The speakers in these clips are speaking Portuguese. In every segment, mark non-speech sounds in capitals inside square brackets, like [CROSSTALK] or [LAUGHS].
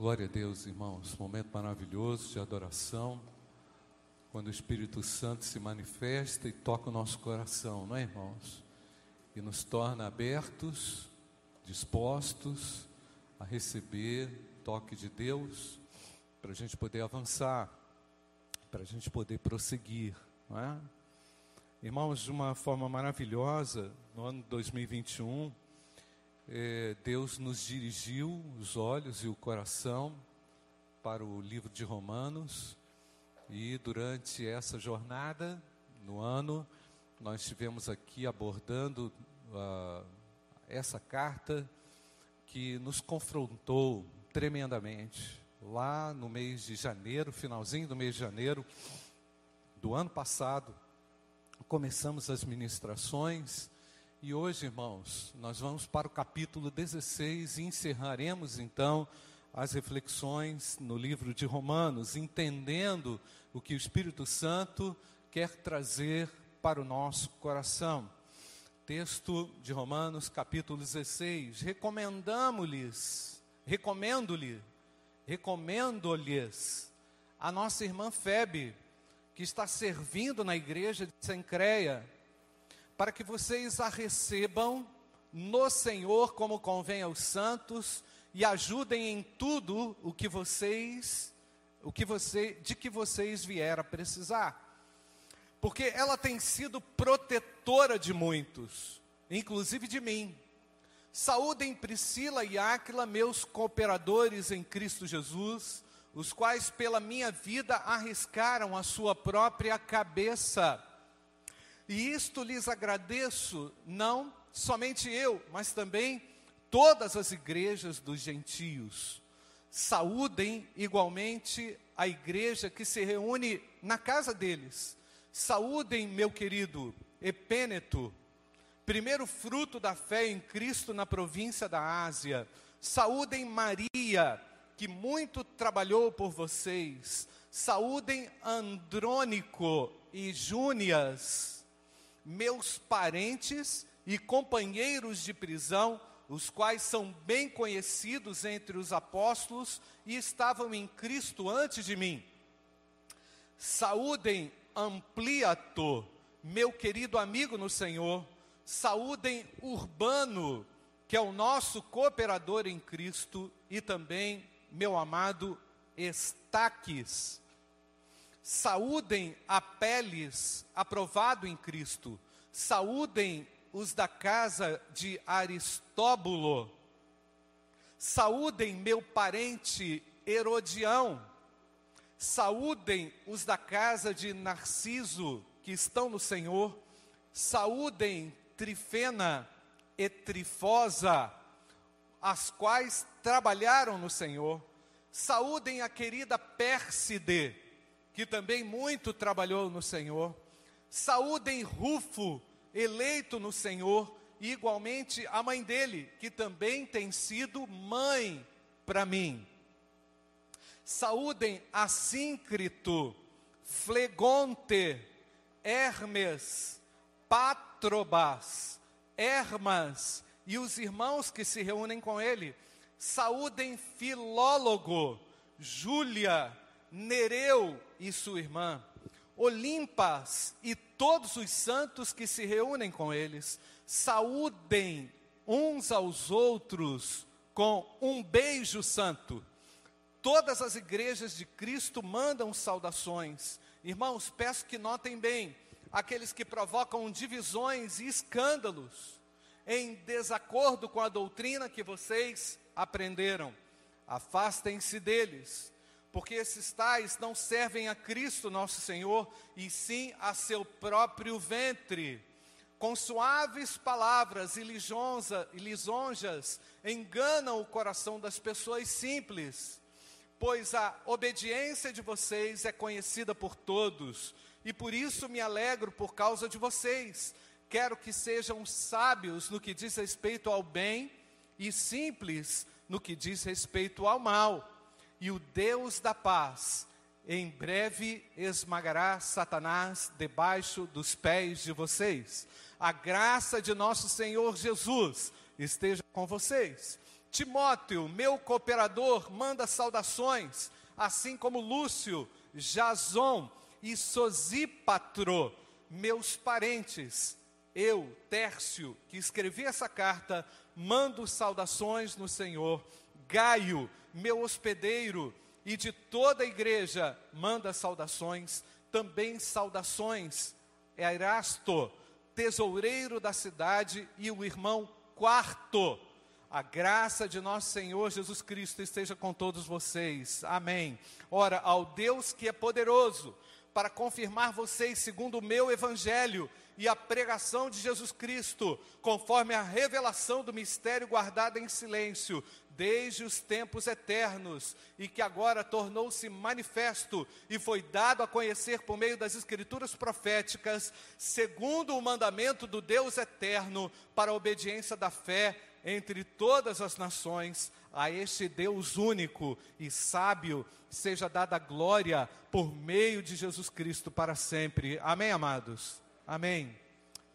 Glória a Deus, irmãos. Momento maravilhoso de adoração. Quando o Espírito Santo se manifesta e toca o nosso coração, não é, irmãos? E nos torna abertos, dispostos a receber toque de Deus, para a gente poder avançar, para a gente poder prosseguir, não é? Irmãos, de uma forma maravilhosa, no ano 2021, eh, Deus nos dirigiu os olhos e o coração para o livro de Romanos, e durante essa jornada, no ano, nós estivemos aqui abordando uh, essa carta que nos confrontou tremendamente. Lá no mês de janeiro, finalzinho do mês de janeiro do ano passado, começamos as ministrações e hoje, irmãos, nós vamos para o capítulo 16 e encerraremos então as reflexões no livro de Romanos, entendendo o que o Espírito Santo quer trazer para o nosso coração. Texto de Romanos, capítulo 16. Recomendamos-lhes, recomendo-lhe, recomendo-lhes a nossa irmã Febe, que está servindo na igreja de Sencreia para que vocês a recebam no Senhor como convém aos santos e ajudem em tudo o que vocês o que você de que vocês vieram a precisar. Porque ela tem sido protetora de muitos, inclusive de mim. Saúdem Priscila e Áquila, meus cooperadores em Cristo Jesus, os quais pela minha vida arriscaram a sua própria cabeça e isto lhes agradeço, não somente eu, mas também todas as igrejas dos gentios. Saúdem igualmente a igreja que se reúne na casa deles. Saúdem, meu querido Epêneto, primeiro fruto da fé em Cristo na província da Ásia. Saúdem Maria, que muito trabalhou por vocês. Saúdem Andrônico e Júnias meus parentes e companheiros de prisão, os quais são bem conhecidos entre os apóstolos e estavam em Cristo antes de mim. Saúdem Ampliato, meu querido amigo no Senhor. Saúdem Urbano, que é o nosso cooperador em Cristo, e também meu amado Estaques. Saúdem Apeles, aprovado em Cristo. Saúdem os da casa de Aristóbulo. Saúdem meu parente Herodião. Saúdem os da casa de Narciso, que estão no Senhor. Saúdem Trifena e Trifosa, as quais trabalharam no Senhor. Saúdem a querida Pérside, que também muito trabalhou no Senhor. Saúdem Rufo, eleito no Senhor, e igualmente a mãe dele, que também tem sido mãe para mim. Saúdem Assíncrito, Flegonte, Hermes, Patrobas, Hermas e os irmãos que se reúnem com ele. Saúdem Filólogo, Júlia, Nereu e sua irmã, Olimpas e todos os santos que se reúnem com eles, saúdem uns aos outros com um beijo santo. Todas as igrejas de Cristo mandam saudações. Irmãos, peço que notem bem aqueles que provocam divisões e escândalos em desacordo com a doutrina que vocês aprenderam. Afastem-se deles porque esses tais não servem a Cristo nosso Senhor, e sim a seu próprio ventre. Com suaves palavras e, lisonja, lisonjas enganam o coração das pessoas simples, pois a obediência de vocês é conhecida por todos, e por isso me alegro por causa de vocês. Quero que sejam sábios no que diz respeito ao bem e simples no que diz respeito ao mal e o Deus da paz em breve esmagará Satanás debaixo dos pés de vocês. A graça de nosso Senhor Jesus esteja com vocês. Timóteo, meu cooperador, manda saudações, assim como Lúcio, Jason e Sosípatro, meus parentes. Eu, Tércio, que escrevi essa carta, mando saudações no Senhor. Gaio, meu hospedeiro, e de toda a igreja, manda saudações. Também saudações a Erasto, tesoureiro da cidade, e o irmão Quarto. A graça de nosso Senhor Jesus Cristo esteja com todos vocês. Amém. Ora, ao Deus que é poderoso para confirmar vocês segundo o meu evangelho e a pregação de Jesus Cristo, conforme a revelação do mistério guardado em silêncio desde os tempos eternos e que agora tornou-se manifesto e foi dado a conhecer por meio das escrituras proféticas, segundo o mandamento do Deus eterno, para a obediência da fé entre todas as nações, a este Deus único e sábio seja dada glória por meio de Jesus Cristo para sempre. Amém, amados? Amém.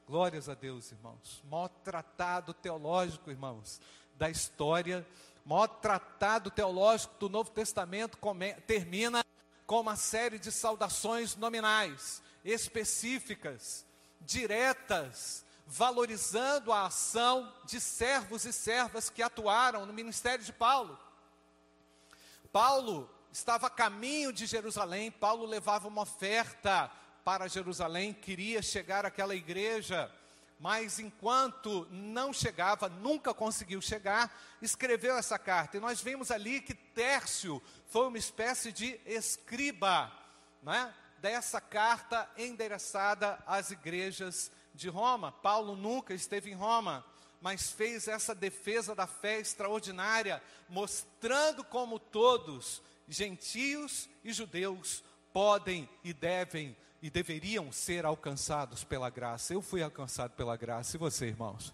Glórias a Deus, irmãos. Mó tratado teológico, irmãos, da história, maior tratado teológico do Novo Testamento come, termina com uma série de saudações nominais, específicas, diretas, valorizando a ação de servos e servas que atuaram no ministério de Paulo. Paulo estava a caminho de Jerusalém, Paulo levava uma oferta para Jerusalém, queria chegar àquela igreja, mas enquanto não chegava, nunca conseguiu chegar, escreveu essa carta. E nós vemos ali que Tércio foi uma espécie de escriba, né, dessa carta endereçada às igrejas de Roma. Paulo nunca esteve em Roma, mas fez essa defesa da fé extraordinária, mostrando como todos, gentios e judeus, podem e devem e deveriam ser alcançados pela graça. Eu fui alcançado pela graça, e você, irmãos?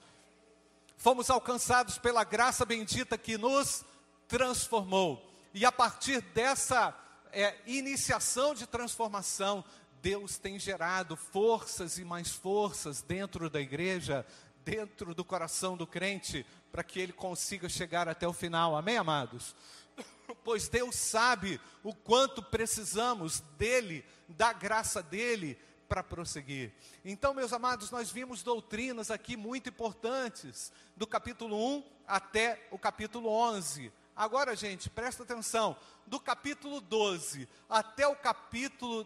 Fomos alcançados pela graça bendita que nos transformou. E a partir dessa é, iniciação de transformação, Deus tem gerado forças e mais forças dentro da igreja, dentro do coração do crente, para que ele consiga chegar até o final. Amém, amados? Pois Deus sabe o quanto precisamos dele, da graça dele, para prosseguir. Então, meus amados, nós vimos doutrinas aqui muito importantes, do capítulo 1 até o capítulo 11. Agora, gente, presta atenção, do capítulo 12 até o capítulo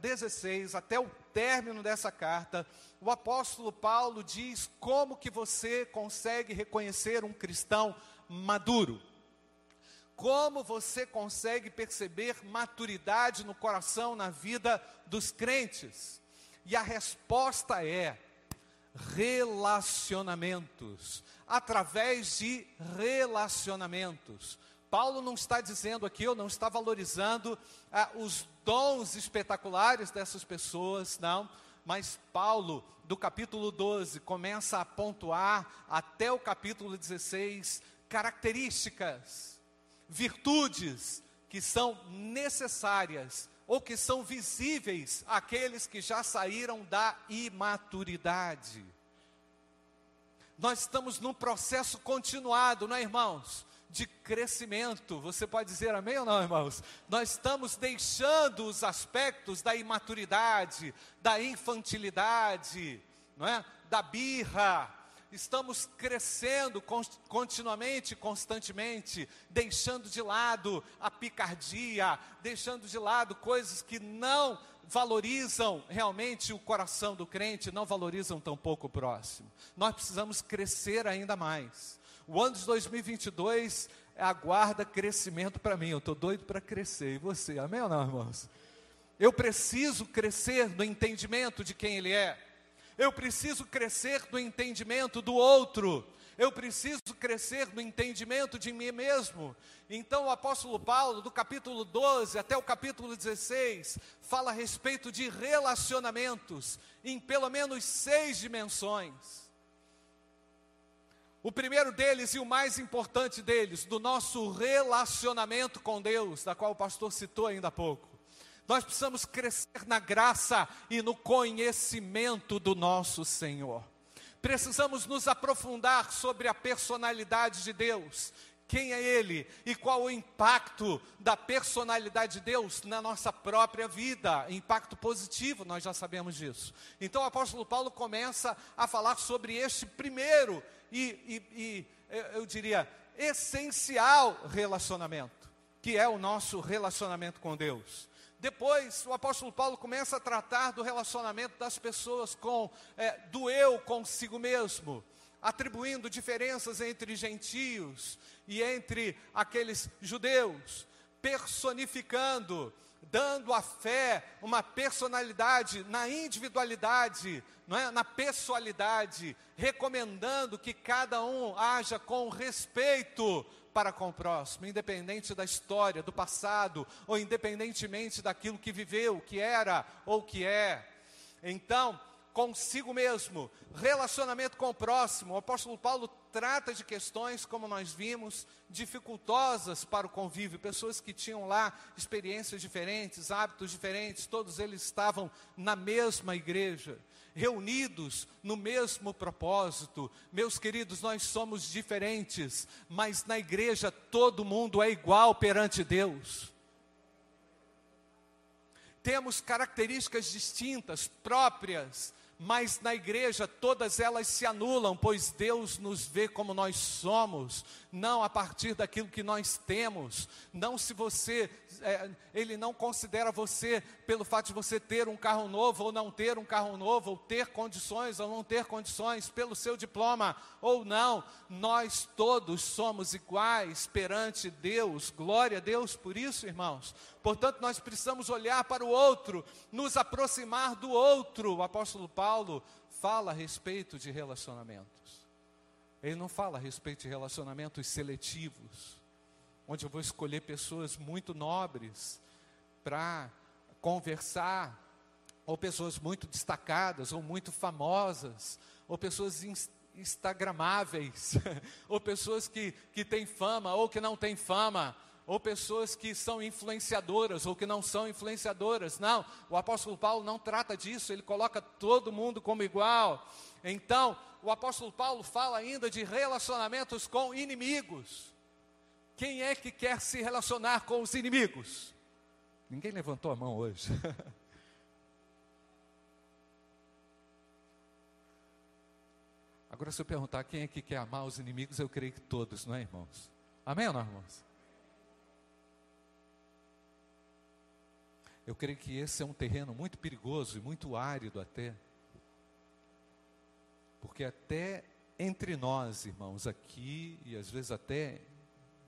16, até o término dessa carta, o apóstolo Paulo diz como que você consegue reconhecer um cristão maduro. Como você consegue perceber maturidade no coração, na vida dos crentes? E a resposta é relacionamentos, através de relacionamentos. Paulo não está dizendo aqui, ou não está valorizando ah, os dons espetaculares dessas pessoas, não, mas Paulo, do capítulo 12, começa a pontuar até o capítulo 16 características, virtudes que são necessárias ou que são visíveis àqueles que já saíram da imaturidade. Nós estamos num processo continuado, não é, irmãos? de crescimento. Você pode dizer amém ou não, irmãos? Nós estamos deixando os aspectos da imaturidade, da infantilidade, não é? Da birra. Estamos crescendo continuamente, constantemente, deixando de lado a picardia, deixando de lado coisas que não valorizam realmente o coração do crente, não valorizam tão pouco o próximo. Nós precisamos crescer ainda mais. O ano de 2022 aguarda crescimento para mim. Eu estou doido para crescer. E você? Amém ou não, irmãos? Eu preciso crescer no entendimento de quem Ele é. Eu preciso crescer no entendimento do outro. Eu preciso crescer no entendimento de mim mesmo. Então, o apóstolo Paulo, do capítulo 12 até o capítulo 16, fala a respeito de relacionamentos em pelo menos seis dimensões. O primeiro deles e o mais importante deles, do nosso relacionamento com Deus, da qual o pastor citou ainda há pouco. Nós precisamos crescer na graça e no conhecimento do nosso Senhor. Precisamos nos aprofundar sobre a personalidade de Deus. Quem é Ele e qual o impacto da personalidade de Deus na nossa própria vida? Impacto positivo, nós já sabemos disso. Então o apóstolo Paulo começa a falar sobre este primeiro e, e, e eu diria, essencial relacionamento, que é o nosso relacionamento com Deus. Depois, o apóstolo Paulo começa a tratar do relacionamento das pessoas com, é, do eu consigo mesmo, atribuindo diferenças entre gentios e entre aqueles judeus, personificando, dando à fé uma personalidade na individualidade, não é? na pessoalidade, recomendando que cada um haja com respeito para com o próximo, independente da história, do passado, ou independentemente daquilo que viveu, que era ou que é. Então, consigo mesmo, relacionamento com o próximo. O apóstolo Paulo trata de questões, como nós vimos, dificultosas para o convívio, pessoas que tinham lá experiências diferentes, hábitos diferentes, todos eles estavam na mesma igreja reunidos no mesmo propósito. Meus queridos, nós somos diferentes, mas na igreja todo mundo é igual perante Deus. Temos características distintas, próprias, mas na igreja todas elas se anulam, pois Deus nos vê como nós somos, não a partir daquilo que nós temos. Não se você, é, Ele não considera você pelo fato de você ter um carro novo ou não ter um carro novo, ou ter condições ou não ter condições, pelo seu diploma ou não. Nós todos somos iguais perante Deus. Glória a Deus por isso, irmãos. Portanto, nós precisamos olhar para o outro, nos aproximar do outro. O apóstolo Paulo fala a respeito de relacionamentos. Ele não fala a respeito de relacionamentos seletivos, onde eu vou escolher pessoas muito nobres para conversar, ou pessoas muito destacadas, ou muito famosas, ou pessoas instagramáveis, [LAUGHS] ou pessoas que, que têm fama, ou que não têm fama ou pessoas que são influenciadoras ou que não são influenciadoras. Não, o apóstolo Paulo não trata disso, ele coloca todo mundo como igual. Então, o apóstolo Paulo fala ainda de relacionamentos com inimigos. Quem é que quer se relacionar com os inimigos? Ninguém levantou a mão hoje. [LAUGHS] Agora, se eu perguntar quem é que quer amar os inimigos, eu creio que todos, não é, irmãos? Amém ou não, irmãos? Eu creio que esse é um terreno muito perigoso e muito árido até. Porque até entre nós, irmãos, aqui e às vezes até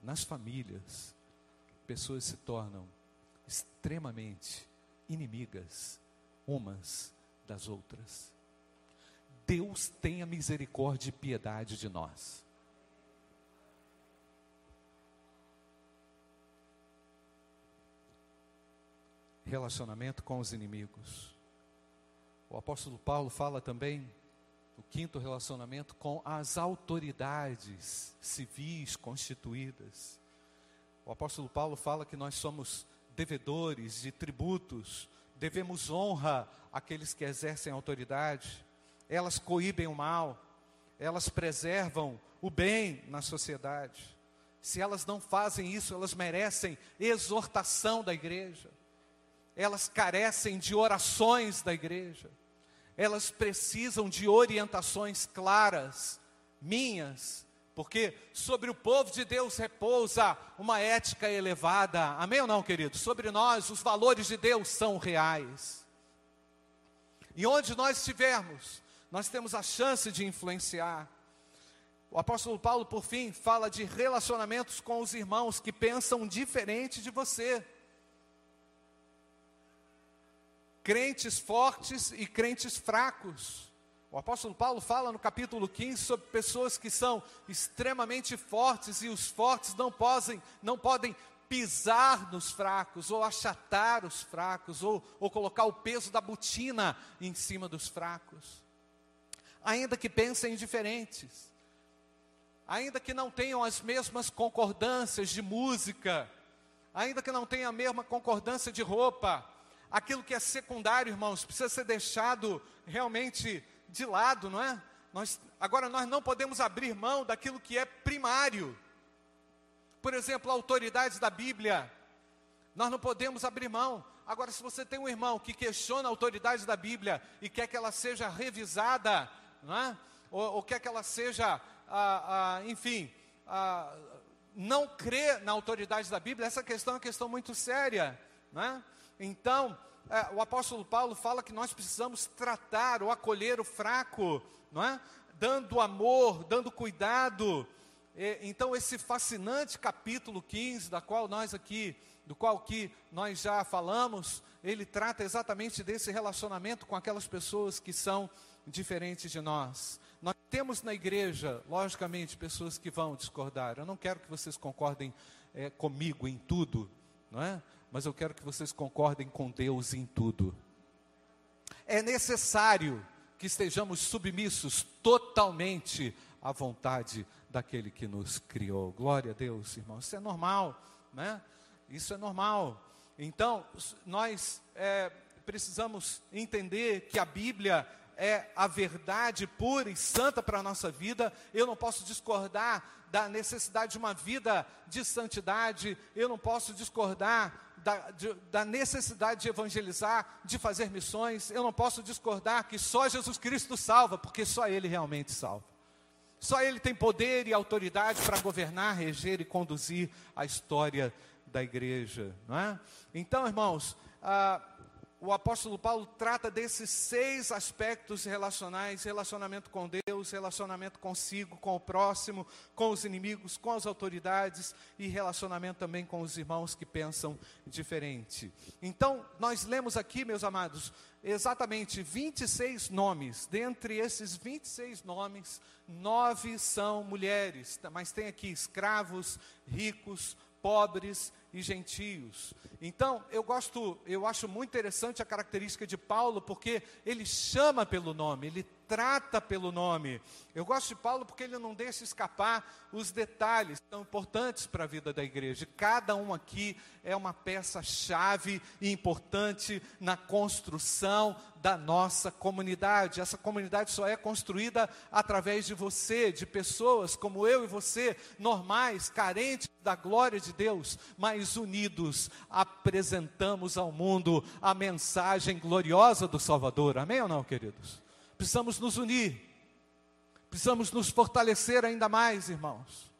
nas famílias, pessoas se tornam extremamente inimigas umas das outras. Deus tenha misericórdia e piedade de nós. Relacionamento com os inimigos. O apóstolo Paulo fala também o quinto relacionamento com as autoridades civis constituídas. O apóstolo Paulo fala que nós somos devedores de tributos, devemos honra àqueles que exercem autoridade, elas coíbem o mal, elas preservam o bem na sociedade. Se elas não fazem isso, elas merecem exortação da igreja elas carecem de orações da igreja, elas precisam de orientações claras, minhas, porque sobre o povo de Deus repousa uma ética elevada, amém ou não, querido? Sobre nós, os valores de Deus são reais. E onde nós estivermos, nós temos a chance de influenciar. O apóstolo Paulo, por fim, fala de relacionamentos com os irmãos que pensam diferente de você. Crentes fortes e crentes fracos. O apóstolo Paulo fala no capítulo 15 sobre pessoas que são extremamente fortes e os fortes não podem, não podem pisar nos fracos, ou achatar os fracos, ou, ou colocar o peso da botina em cima dos fracos. Ainda que pensem diferentes, ainda que não tenham as mesmas concordâncias de música, ainda que não tenham a mesma concordância de roupa, aquilo que é secundário, irmãos, precisa ser deixado realmente de lado, não é? Nós, agora, nós não podemos abrir mão daquilo que é primário. Por exemplo, autoridades da Bíblia. Nós não podemos abrir mão. Agora, se você tem um irmão que questiona a autoridade da Bíblia e quer que ela seja revisada, não é? ou, ou quer que ela seja, ah, ah, enfim, ah, não crê na autoridade da Bíblia, essa questão é uma questão muito séria. Não é? Então, é, o apóstolo Paulo fala que nós precisamos tratar ou acolher o fraco, não é? Dando amor, dando cuidado. E, então, esse fascinante capítulo 15, da qual nós aqui, do qual aqui nós já falamos, ele trata exatamente desse relacionamento com aquelas pessoas que são diferentes de nós. Nós temos na igreja, logicamente, pessoas que vão discordar. Eu não quero que vocês concordem é, comigo em tudo, não é? Mas eu quero que vocês concordem com Deus em tudo. É necessário que estejamos submissos totalmente à vontade daquele que nos criou. Glória a Deus, irmão. Isso é normal, né? Isso é normal. Então, nós é, precisamos entender que a Bíblia é a verdade pura e santa para a nossa vida. Eu não posso discordar da necessidade de uma vida de santidade. Eu não posso discordar da, de, da, necessidade de evangelizar, de fazer missões, eu não posso discordar que só Jesus Cristo salva, porque só Ele realmente salva. Só Ele tem poder e autoridade para governar, reger e conduzir a história da igreja, não é? Então, irmãos, ah, o apóstolo Paulo trata desses seis aspectos relacionais: relacionamento com Deus, relacionamento consigo, com o próximo, com os inimigos, com as autoridades e relacionamento também com os irmãos que pensam diferente. Então, nós lemos aqui, meus amados, exatamente 26 nomes. Dentre esses 26 nomes, nove são mulheres, mas tem aqui escravos, ricos, pobres e gentios. Então, eu gosto, eu acho muito interessante a característica de Paulo, porque ele chama pelo nome, ele trata pelo nome. Eu gosto de Paulo porque ele não deixa escapar os detalhes tão importantes para a vida da igreja. Cada um aqui é uma peça-chave e importante na construção da nossa comunidade. Essa comunidade só é construída através de você, de pessoas como eu e você, normais, carentes da glória de Deus, mas unidos, apresentamos ao mundo a mensagem gloriosa do Salvador. Amém ou não, queridos? Precisamos nos unir, precisamos nos fortalecer ainda mais, irmãos.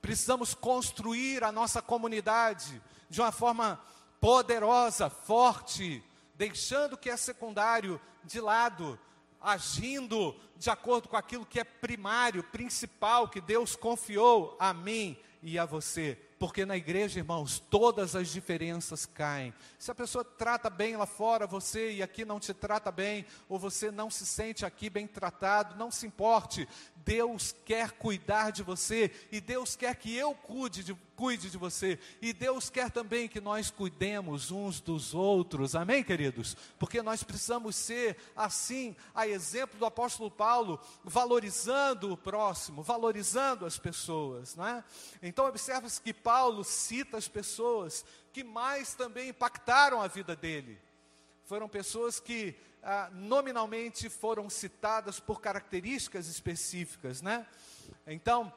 Precisamos construir a nossa comunidade de uma forma poderosa, forte, deixando o que é secundário de lado, agindo de acordo com aquilo que é primário, principal, que Deus confiou a mim e a você. Porque na igreja, irmãos, todas as diferenças caem. Se a pessoa trata bem lá fora você e aqui não te trata bem, ou você não se sente aqui bem tratado, não se importe. Deus quer cuidar de você e Deus quer que eu cuide de, cuide de você e Deus quer também que nós cuidemos uns dos outros, amém, queridos? Porque nós precisamos ser assim, a exemplo do apóstolo Paulo, valorizando o próximo, valorizando as pessoas, não é? Então, observa-se que Paulo cita as pessoas que mais também impactaram a vida dele. Foram pessoas que ah, nominalmente foram citadas por características específicas, né? Então,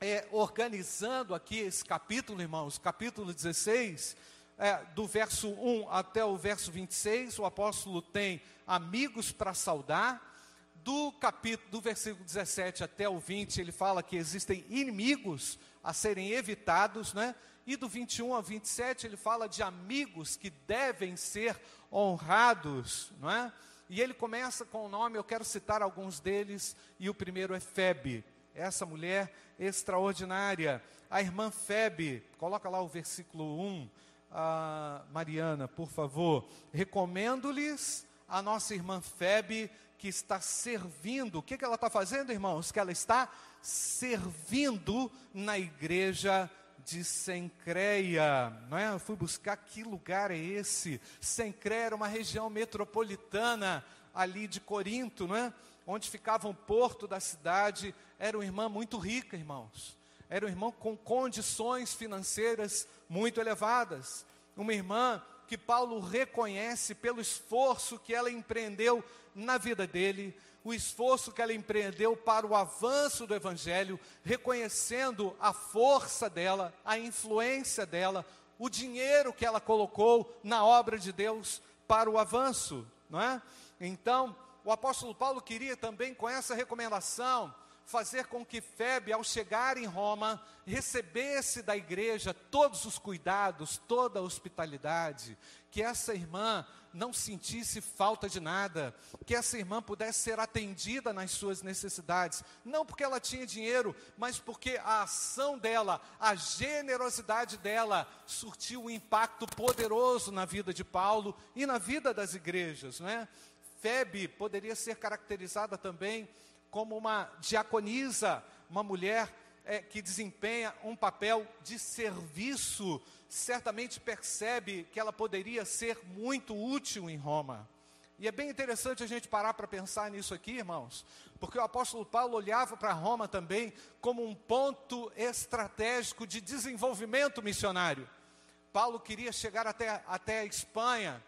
é, organizando aqui esse capítulo, irmãos, capítulo 16, é, do verso 1 até o verso 26, o apóstolo tem amigos para saudar. Do capítulo, do versículo 17 até o 20, ele fala que existem inimigos a serem evitados, né? E do 21 ao 27 ele fala de amigos que devem ser honrados, não é? E ele começa com o nome, eu quero citar alguns deles, e o primeiro é Febe, essa mulher extraordinária. A irmã Febe, coloca lá o versículo 1, ah, Mariana, por favor. Recomendo-lhes a nossa irmã Febe, que está servindo. O que, que ela está fazendo, irmãos? Que ela está servindo na igreja de Sencreia, não é? Eu fui buscar que lugar é esse. Sencreia era uma região metropolitana ali de Corinto, não é? Onde ficava um porto da cidade. Era uma irmã muito rica, irmãos. Era uma irmã com condições financeiras muito elevadas. Uma irmã que Paulo reconhece pelo esforço que ela empreendeu na vida dele, o esforço que ela empreendeu para o avanço do Evangelho, reconhecendo a força dela, a influência dela, o dinheiro que ela colocou na obra de Deus para o avanço, não é? Então, o apóstolo Paulo queria também, com essa recomendação, fazer com que Febe, ao chegar em Roma, recebesse da igreja todos os cuidados, toda a hospitalidade, que essa irmã não sentisse falta de nada, que essa irmã pudesse ser atendida nas suas necessidades, não porque ela tinha dinheiro, mas porque a ação dela, a generosidade dela, surtiu um impacto poderoso na vida de Paulo e na vida das igrejas, né? Febe poderia ser caracterizada também como uma diaconisa, uma mulher é, que desempenha um papel de serviço, certamente percebe que ela poderia ser muito útil em Roma. E é bem interessante a gente parar para pensar nisso aqui, irmãos, porque o apóstolo Paulo olhava para Roma também como um ponto estratégico de desenvolvimento missionário. Paulo queria chegar até, até a Espanha,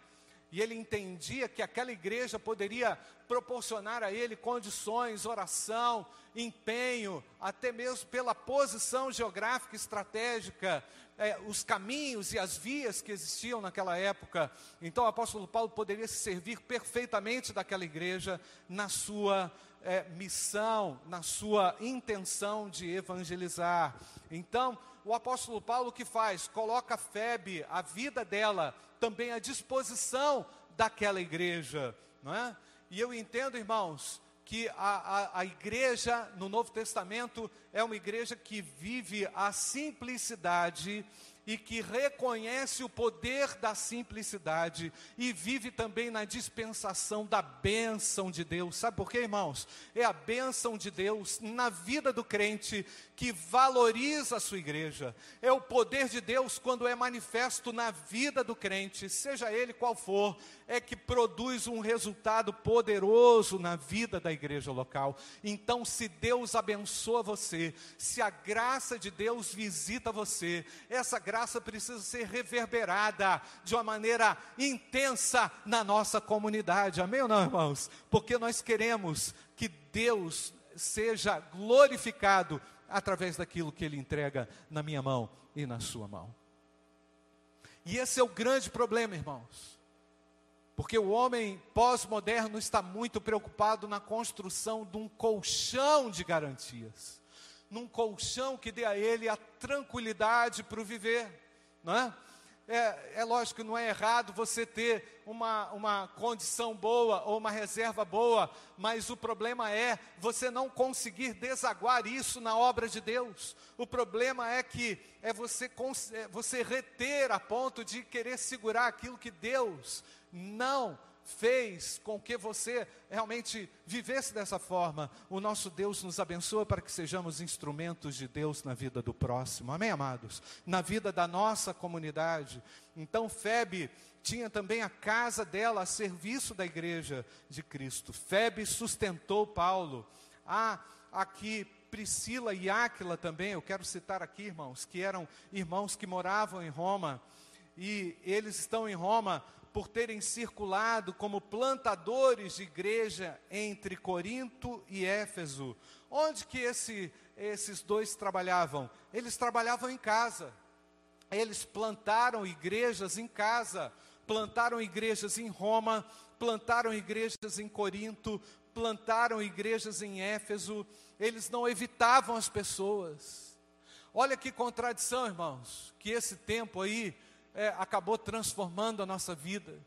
e ele entendia que aquela igreja poderia proporcionar a ele condições, oração, empenho, até mesmo pela posição geográfica estratégica, é, os caminhos e as vias que existiam naquela época. Então o apóstolo Paulo poderia se servir perfeitamente daquela igreja na sua é, missão, na sua intenção de evangelizar. Então, o apóstolo Paulo o que faz? Coloca a Febe, a vida dela, também à disposição daquela igreja, não é? E eu entendo, irmãos, que a, a, a, igreja no Novo Testamento é uma igreja que vive a simplicidade e que reconhece o poder da simplicidade e vive também na dispensação da bênção de Deus. Sabe por quê, irmãos? É a bênção de Deus na vida do crente que valoriza a sua igreja. É o poder de Deus quando é manifesto na vida do crente, seja ele qual for, é que produz um resultado poderoso na vida da igreja local. Então, se Deus abençoa você, se a graça de Deus visita você, essa graça precisa ser reverberada de uma maneira intensa na nossa comunidade. Amém ou não, irmãos? Porque nós queremos que Deus seja glorificado através daquilo que Ele entrega na minha mão e na sua mão. E esse é o grande problema, irmãos. Porque o homem pós-moderno está muito preocupado na construção de um colchão de garantias, num colchão que dê a ele a tranquilidade para o viver, não é? É, é lógico que não é errado você ter uma, uma condição boa ou uma reserva boa, mas o problema é você não conseguir desaguar isso na obra de Deus. O problema é que é você, é você reter a ponto de querer segurar aquilo que Deus não fez com que você realmente vivesse dessa forma. O nosso Deus nos abençoa para que sejamos instrumentos de Deus na vida do próximo. Amém, amados? Na vida da nossa comunidade. Então, Febe tinha também a casa dela a serviço da igreja de Cristo. Febe sustentou Paulo. Há aqui Priscila e Áquila também, eu quero citar aqui, irmãos, que eram irmãos que moravam em Roma. E eles estão em Roma por terem circulado como plantadores de igreja entre Corinto e Éfeso. Onde que esse, esses dois trabalhavam? Eles trabalhavam em casa. Eles plantaram igrejas em casa, plantaram igrejas em Roma, plantaram igrejas em Corinto, plantaram igrejas em Éfeso. Eles não evitavam as pessoas. Olha que contradição, irmãos, que esse tempo aí é, acabou transformando a nossa vida.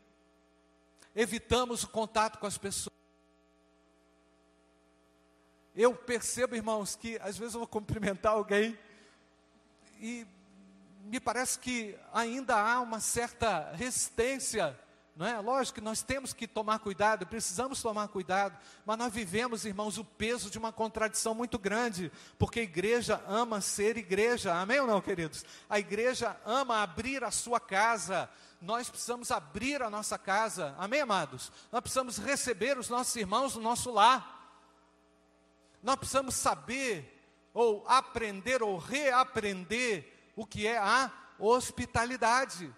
Evitamos o contato com as pessoas. Eu percebo, irmãos, que às vezes eu vou cumprimentar alguém e me parece que ainda há uma certa resistência não é? Lógico que nós temos que tomar cuidado, precisamos tomar cuidado, mas nós vivemos, irmãos, o peso de uma contradição muito grande, porque a igreja ama ser igreja, amém ou não, queridos? A igreja ama abrir a sua casa, nós precisamos abrir a nossa casa, amém, amados? Nós precisamos receber os nossos irmãos no nosso lar, nós precisamos saber, ou aprender, ou reaprender o que é a hospitalidade.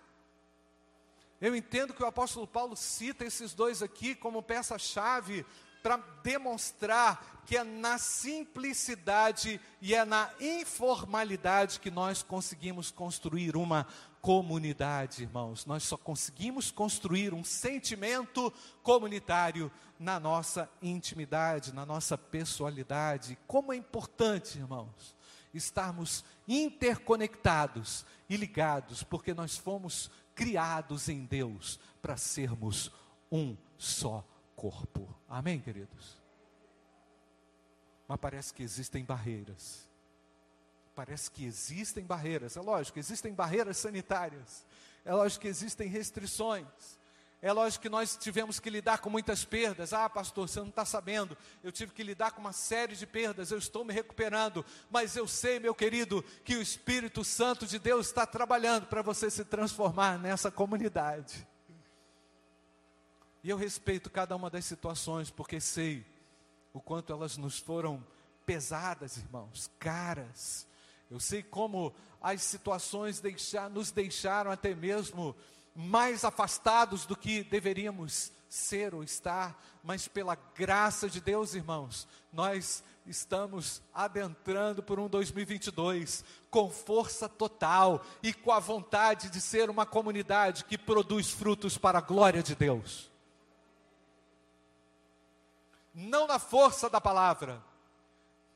Eu entendo que o apóstolo Paulo cita esses dois aqui como peça-chave para demonstrar que é na simplicidade e é na informalidade que nós conseguimos construir uma comunidade, irmãos. Nós só conseguimos construir um sentimento comunitário na nossa intimidade, na nossa pessoalidade. Como é importante, irmãos, estarmos interconectados e ligados, porque nós fomos criados em Deus para sermos um só corpo. Amém, queridos? Mas parece que existem barreiras. Parece que existem barreiras. É lógico, existem barreiras sanitárias. É lógico que existem restrições. É lógico que nós tivemos que lidar com muitas perdas. Ah, pastor, você não está sabendo. Eu tive que lidar com uma série de perdas. Eu estou me recuperando. Mas eu sei, meu querido, que o Espírito Santo de Deus está trabalhando para você se transformar nessa comunidade. E eu respeito cada uma das situações, porque sei o quanto elas nos foram pesadas, irmãos, caras. Eu sei como as situações deixar, nos deixaram até mesmo mais afastados do que deveríamos ser ou estar, mas pela graça de Deus, irmãos, nós estamos adentrando por um 2022 com força total e com a vontade de ser uma comunidade que produz frutos para a glória de Deus. Não na força da palavra,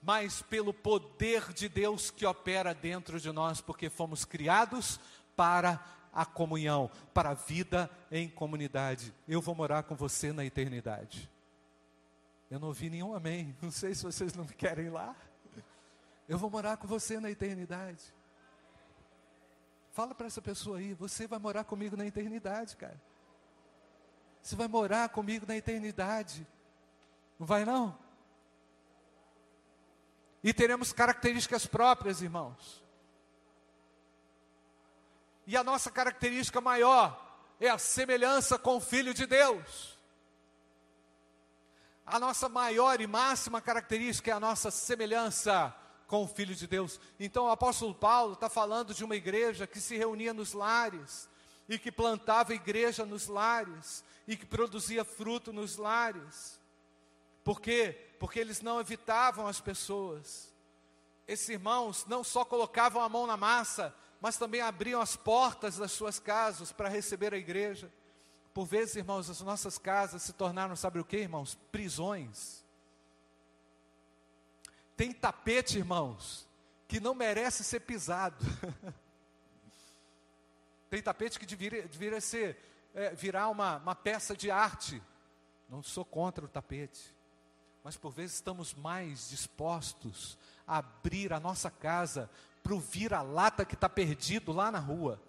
mas pelo poder de Deus que opera dentro de nós, porque fomos criados para a comunhão, para a vida em comunidade. Eu vou morar com você na eternidade. Eu não ouvi nenhum amém. Não sei se vocês não querem ir lá. Eu vou morar com você na eternidade. Fala para essa pessoa aí, você vai morar comigo na eternidade, cara. Você vai morar comigo na eternidade. Não vai não? E teremos características próprias, irmãos. E a nossa característica maior é a semelhança com o Filho de Deus. A nossa maior e máxima característica é a nossa semelhança com o Filho de Deus. Então o apóstolo Paulo está falando de uma igreja que se reunia nos lares, e que plantava igreja nos lares, e que produzia fruto nos lares. Por quê? Porque eles não evitavam as pessoas. Esses irmãos não só colocavam a mão na massa, mas também abriam as portas das suas casas para receber a igreja. Por vezes, irmãos, as nossas casas se tornaram, sabe o que, irmãos? Prisões. Tem tapete, irmãos, que não merece ser pisado. [LAUGHS] Tem tapete que deveria, deveria ser, é, virar uma, uma peça de arte. Não sou contra o tapete mas por vezes estamos mais dispostos a abrir a nossa casa para o vira-lata que está perdido lá na rua.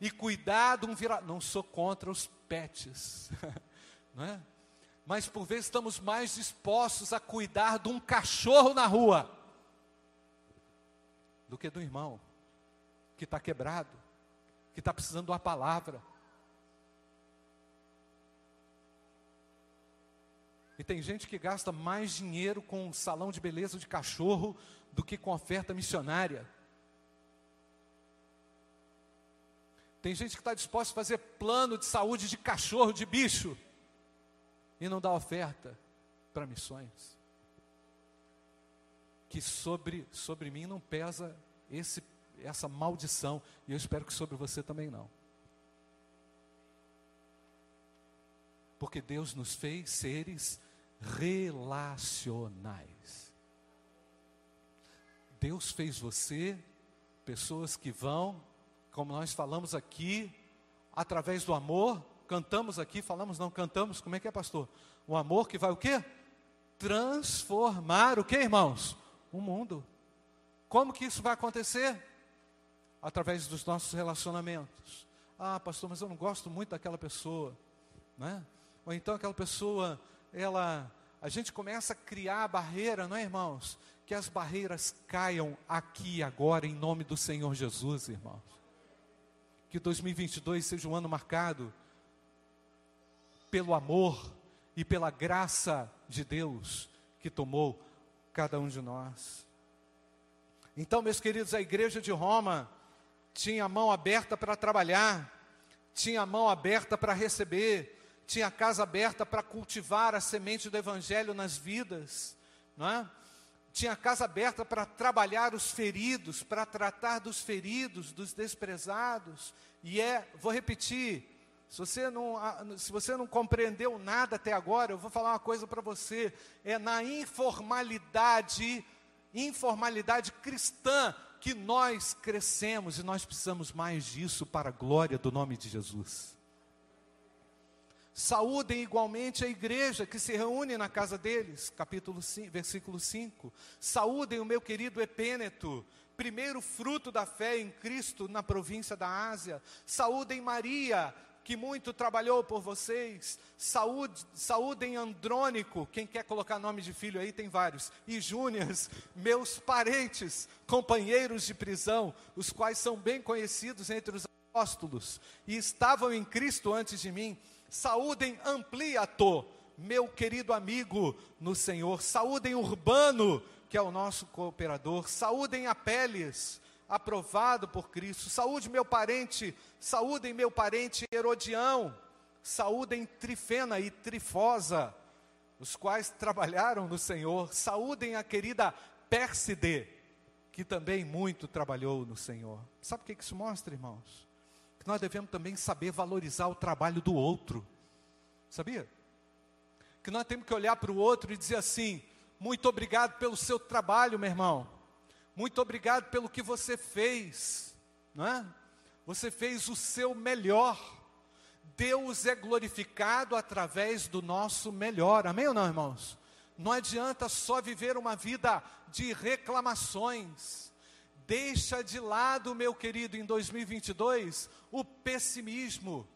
E cuidar de um vira Não sou contra os pets, [LAUGHS] não é? Mas por vezes estamos mais dispostos a cuidar de um cachorro na rua do que do irmão que está quebrado, que está precisando de uma palavra E tem gente que gasta mais dinheiro com um salão de beleza de cachorro do que com oferta missionária. Tem gente que está disposta a fazer plano de saúde de cachorro, de bicho, e não dá oferta para missões. Que sobre, sobre mim não pesa esse, essa maldição, e eu espero que sobre você também não. Porque Deus nos fez seres relacionais. Deus fez você, pessoas que vão, como nós falamos aqui, através do amor, cantamos aqui, falamos não, cantamos, como é que é, pastor? O amor que vai o quê? Transformar o que, irmãos? O mundo. Como que isso vai acontecer? Através dos nossos relacionamentos. Ah, pastor, mas eu não gosto muito daquela pessoa, né? Ou então aquela pessoa ela, a gente começa a criar a barreira, não é, irmãos? Que as barreiras caiam aqui agora em nome do Senhor Jesus, irmãos. Que 2022 seja um ano marcado pelo amor e pela graça de Deus que tomou cada um de nós. Então, meus queridos, a igreja de Roma tinha a mão aberta para trabalhar, tinha a mão aberta para receber, tinha casa aberta para cultivar a semente do evangelho nas vidas, não é? Tinha casa aberta para trabalhar os feridos, para tratar dos feridos, dos desprezados. E é, vou repetir, se você não, se você não compreendeu nada até agora, eu vou falar uma coisa para você. É na informalidade, informalidade cristã, que nós crescemos e nós precisamos mais disso para a glória do nome de Jesus. Saúdem igualmente a igreja que se reúne na casa deles, capítulo 5, versículo 5. Saúdem o meu querido Epêneto, primeiro fruto da fé em Cristo na província da Ásia. Saúdem Maria, que muito trabalhou por vocês. Saúde, saúdem Andrônico, quem quer colocar nome de filho aí tem vários. E Júnias, meus parentes, companheiros de prisão, os quais são bem conhecidos entre os apóstolos e estavam em Cristo antes de mim Saúdem Ampliato, meu querido amigo no Senhor. Saúdem Urbano, que é o nosso cooperador. Saúdem Apeles, aprovado por Cristo. Saúde meu parente, saúdem meu parente Herodião. Saúdem Trifena e Trifosa, os quais trabalharam no Senhor. Saúdem a querida Pérside, que também muito trabalhou no Senhor. Sabe o que isso mostra, irmãos? Que nós devemos também saber valorizar o trabalho do outro. Sabia? Que nós temos que olhar para o outro e dizer assim: muito obrigado pelo seu trabalho, meu irmão. Muito obrigado pelo que você fez, não é? Você fez o seu melhor. Deus é glorificado através do nosso melhor. Amém ou não, irmãos? Não adianta só viver uma vida de reclamações. Deixa de lado, meu querido, em 2022, o pessimismo.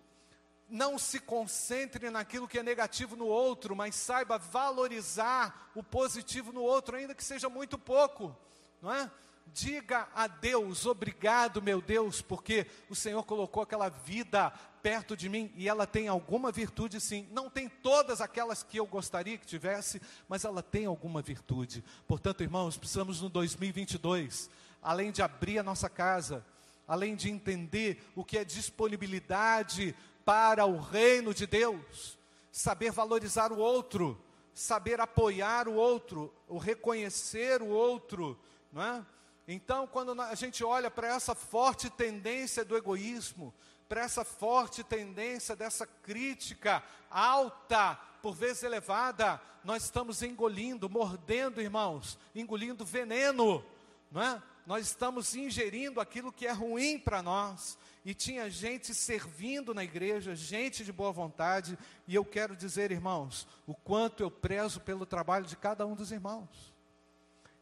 Não se concentre naquilo que é negativo no outro, mas saiba valorizar o positivo no outro, ainda que seja muito pouco, não é? Diga a Deus, obrigado, meu Deus, porque o Senhor colocou aquela vida perto de mim e ela tem alguma virtude sim. Não tem todas aquelas que eu gostaria que tivesse, mas ela tem alguma virtude. Portanto, irmãos, precisamos no 2022 além de abrir a nossa casa, além de entender o que é disponibilidade para o reino de Deus, saber valorizar o outro, saber apoiar o outro, o reconhecer o outro, não é? Então, quando a gente olha para essa forte tendência do egoísmo, para essa forte tendência dessa crítica alta, por vezes elevada, nós estamos engolindo, mordendo, irmãos, engolindo veneno, não é? Nós estamos ingerindo aquilo que é ruim para nós. E tinha gente servindo na igreja, gente de boa vontade, e eu quero dizer, irmãos, o quanto eu prezo pelo trabalho de cada um dos irmãos.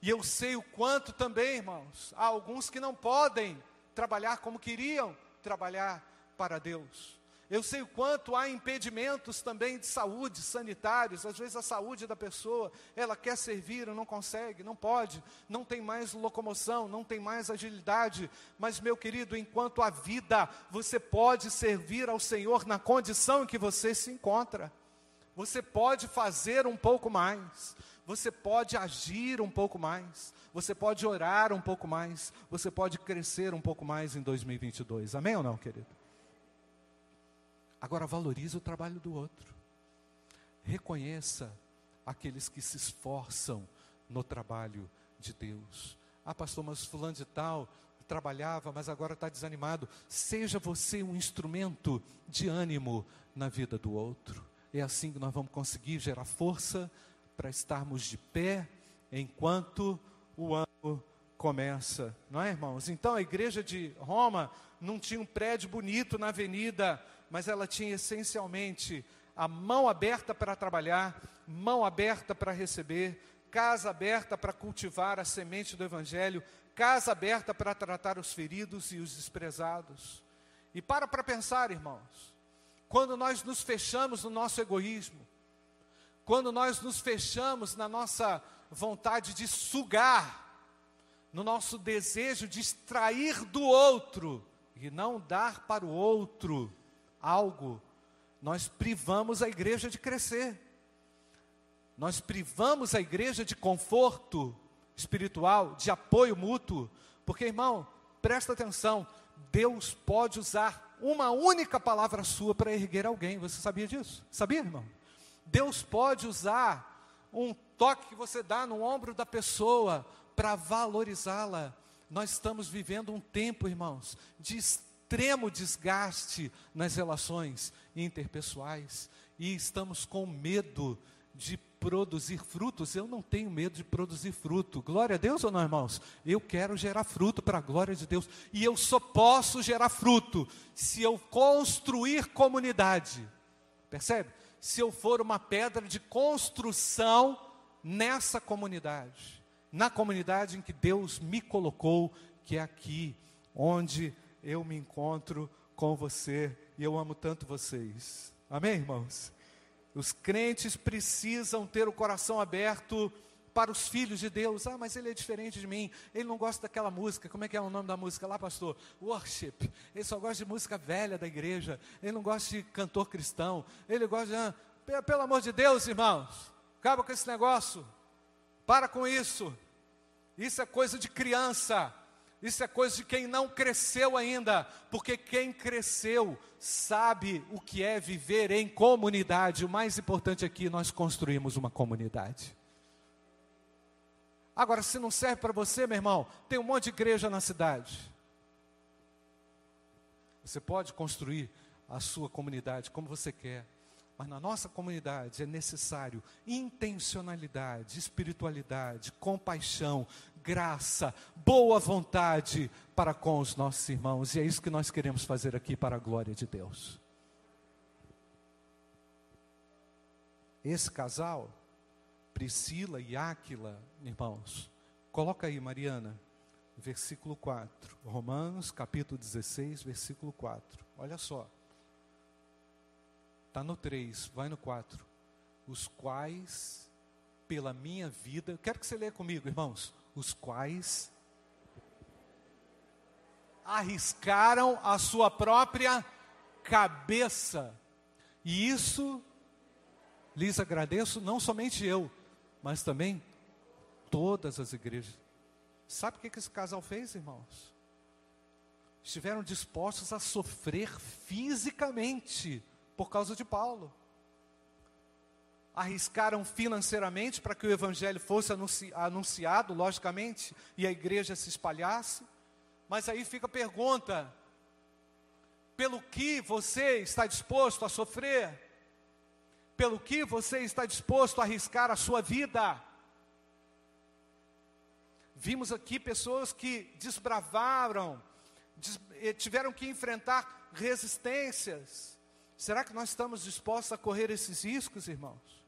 E eu sei o quanto também, irmãos, há alguns que não podem trabalhar como queriam trabalhar para Deus. Eu sei o quanto há impedimentos também de saúde, sanitários. Às vezes a saúde da pessoa, ela quer servir, não consegue, não pode, não tem mais locomoção, não tem mais agilidade. Mas, meu querido, enquanto a vida, você pode servir ao Senhor na condição em que você se encontra. Você pode fazer um pouco mais. Você pode agir um pouco mais. Você pode orar um pouco mais. Você pode crescer um pouco mais em 2022. Amém ou não, querido? Agora valorize o trabalho do outro. Reconheça aqueles que se esforçam no trabalho de Deus. Ah, pastor, mas fulano de tal trabalhava, mas agora está desanimado. Seja você um instrumento de ânimo na vida do outro. É assim que nós vamos conseguir gerar força para estarmos de pé enquanto o ano começa, não é, irmãos? Então a igreja de Roma não tinha um prédio bonito na avenida mas ela tinha essencialmente a mão aberta para trabalhar, mão aberta para receber, casa aberta para cultivar a semente do Evangelho, casa aberta para tratar os feridos e os desprezados. E para para pensar, irmãos, quando nós nos fechamos no nosso egoísmo, quando nós nos fechamos na nossa vontade de sugar, no nosso desejo de extrair do outro e não dar para o outro, algo, nós privamos a igreja de crescer. Nós privamos a igreja de conforto espiritual, de apoio mútuo, porque irmão, presta atenção, Deus pode usar uma única palavra sua para erguer alguém. Você sabia disso? Sabia, irmão? Deus pode usar um toque que você dá no ombro da pessoa para valorizá-la. Nós estamos vivendo um tempo, irmãos, de extremo desgaste nas relações interpessoais e estamos com medo de produzir frutos. Eu não tenho medo de produzir fruto. Glória a Deus ou não, irmãos? Eu quero gerar fruto para a glória de Deus. E eu só posso gerar fruto se eu construir comunidade. Percebe? Se eu for uma pedra de construção nessa comunidade. Na comunidade em que Deus me colocou, que é aqui, onde eu me encontro com você. E eu amo tanto vocês. Amém, irmãos? Os crentes precisam ter o coração aberto para os filhos de Deus. Ah, mas ele é diferente de mim. Ele não gosta daquela música. Como é que é o nome da música lá, pastor? Worship. Ele só gosta de música velha da igreja. Ele não gosta de cantor cristão. Ele gosta de. Ah, pelo amor de Deus, irmãos. Acaba com esse negócio. Para com isso. Isso é coisa de criança. Isso é coisa de quem não cresceu ainda, porque quem cresceu sabe o que é viver em comunidade. O mais importante aqui, nós construímos uma comunidade. Agora, se não serve para você, meu irmão, tem um monte de igreja na cidade. Você pode construir a sua comunidade como você quer. Mas na nossa comunidade é necessário intencionalidade, espiritualidade, compaixão, graça, boa vontade para com os nossos irmãos. E é isso que nós queremos fazer aqui para a glória de Deus. Esse casal, Priscila e Áquila, irmãos, coloca aí, Mariana, versículo 4. Romanos, capítulo 16, versículo 4. Olha só. Está no 3, vai no 4. Os quais, pela minha vida, quero que você leia comigo, irmãos. Os quais arriscaram a sua própria cabeça. E isso lhes agradeço, não somente eu, mas também todas as igrejas. Sabe o que esse casal fez, irmãos? Estiveram dispostos a sofrer fisicamente por causa de Paulo. Arriscaram financeiramente para que o evangelho fosse anunciado, logicamente, e a igreja se espalhasse. Mas aí fica a pergunta: pelo que você está disposto a sofrer? Pelo que você está disposto a arriscar a sua vida? Vimos aqui pessoas que desbravaram, des, eh, tiveram que enfrentar resistências, Será que nós estamos dispostos a correr esses riscos, irmãos?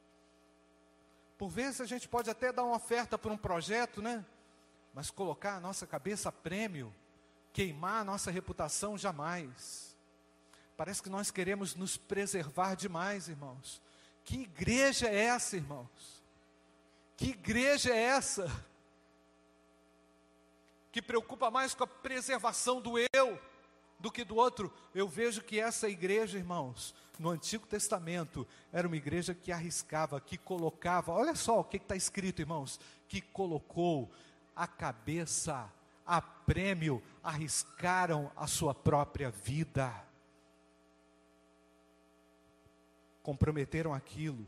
Por vezes a gente pode até dar uma oferta para um projeto, né? Mas colocar a nossa cabeça a prêmio, queimar a nossa reputação jamais. Parece que nós queremos nos preservar demais, irmãos. Que igreja é essa, irmãos? Que igreja é essa? Que preocupa mais com a preservação do eu do que do outro. Eu vejo que essa igreja, irmãos, no Antigo Testamento, era uma igreja que arriscava, que colocava, olha só o que está escrito, irmãos, que colocou a cabeça a prêmio, arriscaram a sua própria vida, comprometeram aquilo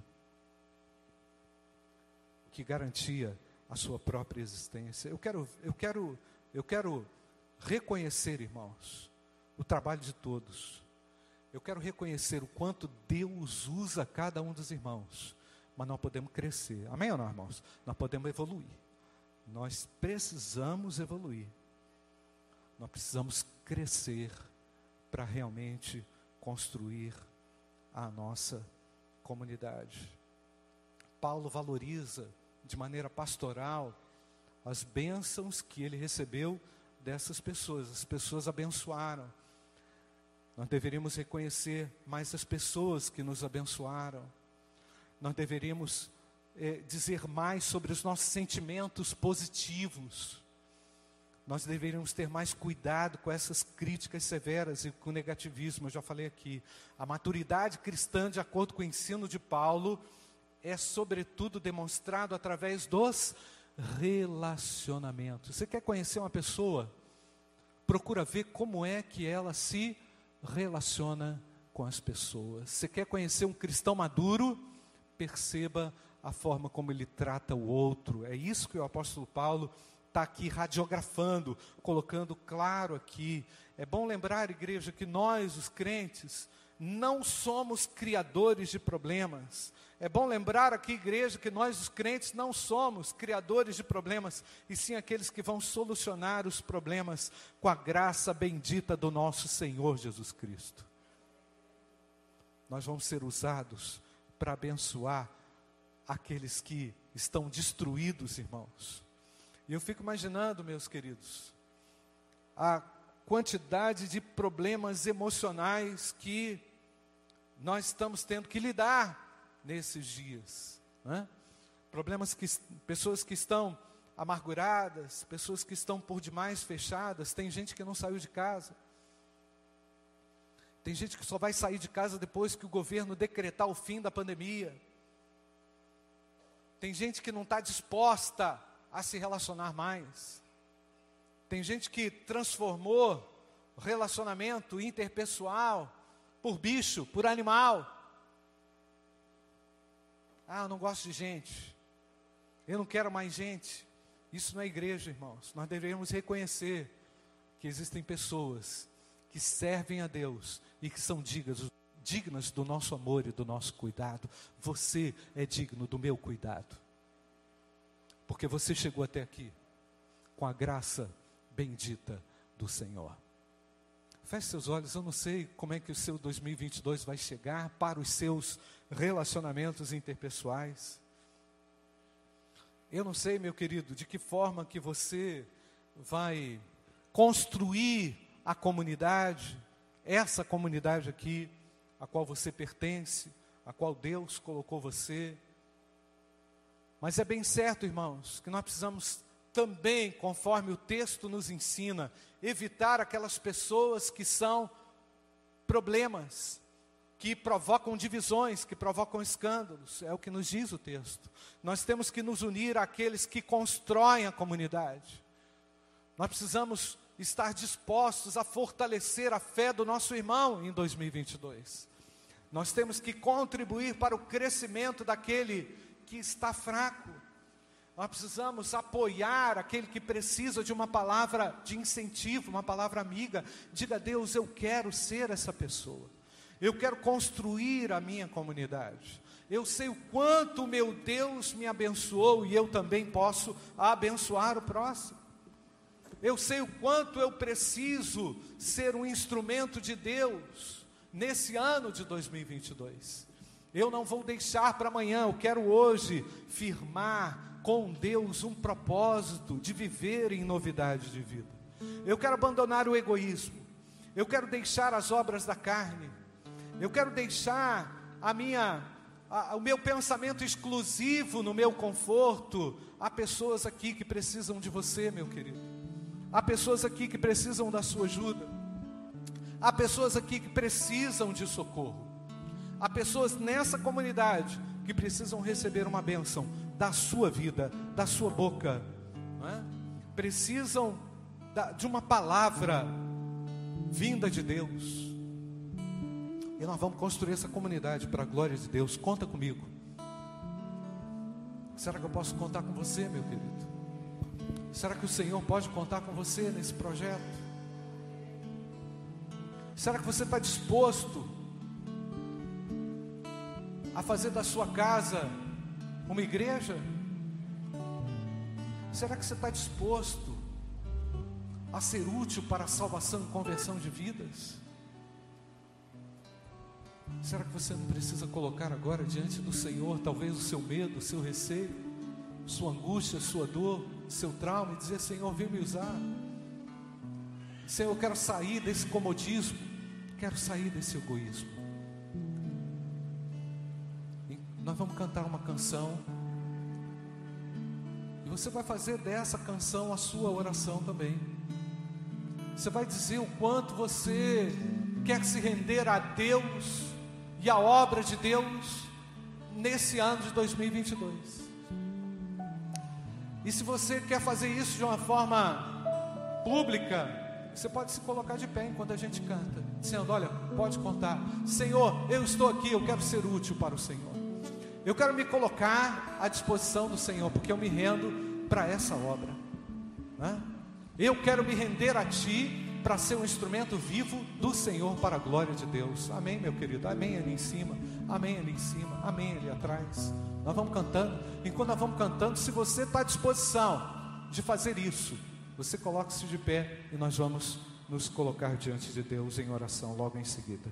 que garantia a sua própria existência. Eu quero, eu quero, eu quero reconhecer, irmãos, o trabalho de todos. Eu quero reconhecer o quanto Deus usa cada um dos irmãos, mas nós podemos crescer. Amém ou não, irmãos? Nós podemos evoluir. Nós precisamos evoluir. Nós precisamos crescer para realmente construir a nossa comunidade. Paulo valoriza de maneira pastoral as bênçãos que ele recebeu dessas pessoas. As pessoas abençoaram. Nós deveríamos reconhecer mais as pessoas que nos abençoaram. Nós deveríamos é, dizer mais sobre os nossos sentimentos positivos. Nós deveríamos ter mais cuidado com essas críticas severas e com o negativismo. Eu já falei aqui. A maturidade cristã, de acordo com o ensino de Paulo, é sobretudo demonstrado através dos relacionamentos. Você quer conhecer uma pessoa? Procura ver como é que ela se relaciona com as pessoas. Você quer conhecer um cristão maduro? Perceba a forma como ele trata o outro. É isso que o apóstolo Paulo está aqui radiografando, colocando claro aqui. É bom lembrar, igreja, que nós, os crentes, não somos criadores de problemas. É bom lembrar aqui, igreja, que nós, os crentes, não somos criadores de problemas, e sim aqueles que vão solucionar os problemas com a graça bendita do nosso Senhor Jesus Cristo. Nós vamos ser usados para abençoar aqueles que estão destruídos, irmãos. E eu fico imaginando, meus queridos, a quantidade de problemas emocionais que nós estamos tendo que lidar nesses dias. Né? Problemas que pessoas que estão amarguradas, pessoas que estão por demais fechadas, tem gente que não saiu de casa. Tem gente que só vai sair de casa depois que o governo decretar o fim da pandemia. Tem gente que não está disposta a se relacionar mais. Tem gente que transformou relacionamento interpessoal por bicho, por animal. Ah, eu não gosto de gente. Eu não quero mais gente. Isso não é igreja, irmãos. Nós devemos reconhecer que existem pessoas que servem a Deus e que são dignas, dignas do nosso amor e do nosso cuidado. Você é digno do meu cuidado. Porque você chegou até aqui com a graça bendita do Senhor. Feche seus olhos, eu não sei como é que o seu 2022 vai chegar para os seus relacionamentos interpessoais. Eu não sei, meu querido, de que forma que você vai construir a comunidade, essa comunidade aqui, a qual você pertence, a qual Deus colocou você. Mas é bem certo, irmãos, que nós precisamos também, conforme o texto nos ensina, evitar aquelas pessoas que são problemas, que provocam divisões, que provocam escândalos, é o que nos diz o texto. Nós temos que nos unir àqueles que constroem a comunidade. Nós precisamos estar dispostos a fortalecer a fé do nosso irmão em 2022. Nós temos que contribuir para o crescimento daquele que está fraco. Nós precisamos apoiar aquele que precisa de uma palavra de incentivo, uma palavra amiga. Diga a Deus: eu quero ser essa pessoa. Eu quero construir a minha comunidade. Eu sei o quanto meu Deus me abençoou e eu também posso abençoar o próximo. Eu sei o quanto eu preciso ser um instrumento de Deus nesse ano de 2022. Eu não vou deixar para amanhã, eu quero hoje firmar com Deus um propósito de viver em novidade de vida. Eu quero abandonar o egoísmo. Eu quero deixar as obras da carne. Eu quero deixar a minha a, o meu pensamento exclusivo no meu conforto. Há pessoas aqui que precisam de você, meu querido. Há pessoas aqui que precisam da sua ajuda. Há pessoas aqui que precisam de socorro. Há pessoas nessa comunidade que precisam receber uma bênção da sua vida, da sua boca, é? precisam da, de uma palavra vinda de Deus. E nós vamos construir essa comunidade para a glória de Deus. Conta comigo. Será que eu posso contar com você, meu querido? Será que o Senhor pode contar com você nesse projeto? Será que você está disposto a fazer da sua casa uma igreja? Será que você está disposto a ser útil para a salvação e conversão de vidas? Será que você não precisa colocar agora diante do Senhor, talvez o seu medo, o seu receio, sua angústia, sua dor, seu trauma, e dizer: Senhor, vem me usar. Senhor, eu quero sair desse comodismo, quero sair desse egoísmo. nós vamos cantar uma canção. E você vai fazer dessa canção a sua oração também. Você vai dizer o quanto você quer se render a Deus e à obra de Deus nesse ano de 2022. E se você quer fazer isso de uma forma pública, Você pode se colocar de pé enquanto a gente canta, dizendo: Olha, pode contar, Senhor, eu estou aqui, eu quero ser útil para o Senhor. Eu quero me colocar à disposição do Senhor, porque eu me rendo para essa obra. Eu quero me render a Ti para ser um instrumento vivo do Senhor para a glória de Deus. Amém, meu querido? Amém ali em cima, amém ali em cima, amém ali atrás. Nós vamos cantando. Enquanto nós vamos cantando, se você está à disposição de fazer isso, você coloque-se de pé e nós vamos nos colocar diante de Deus em oração logo em seguida.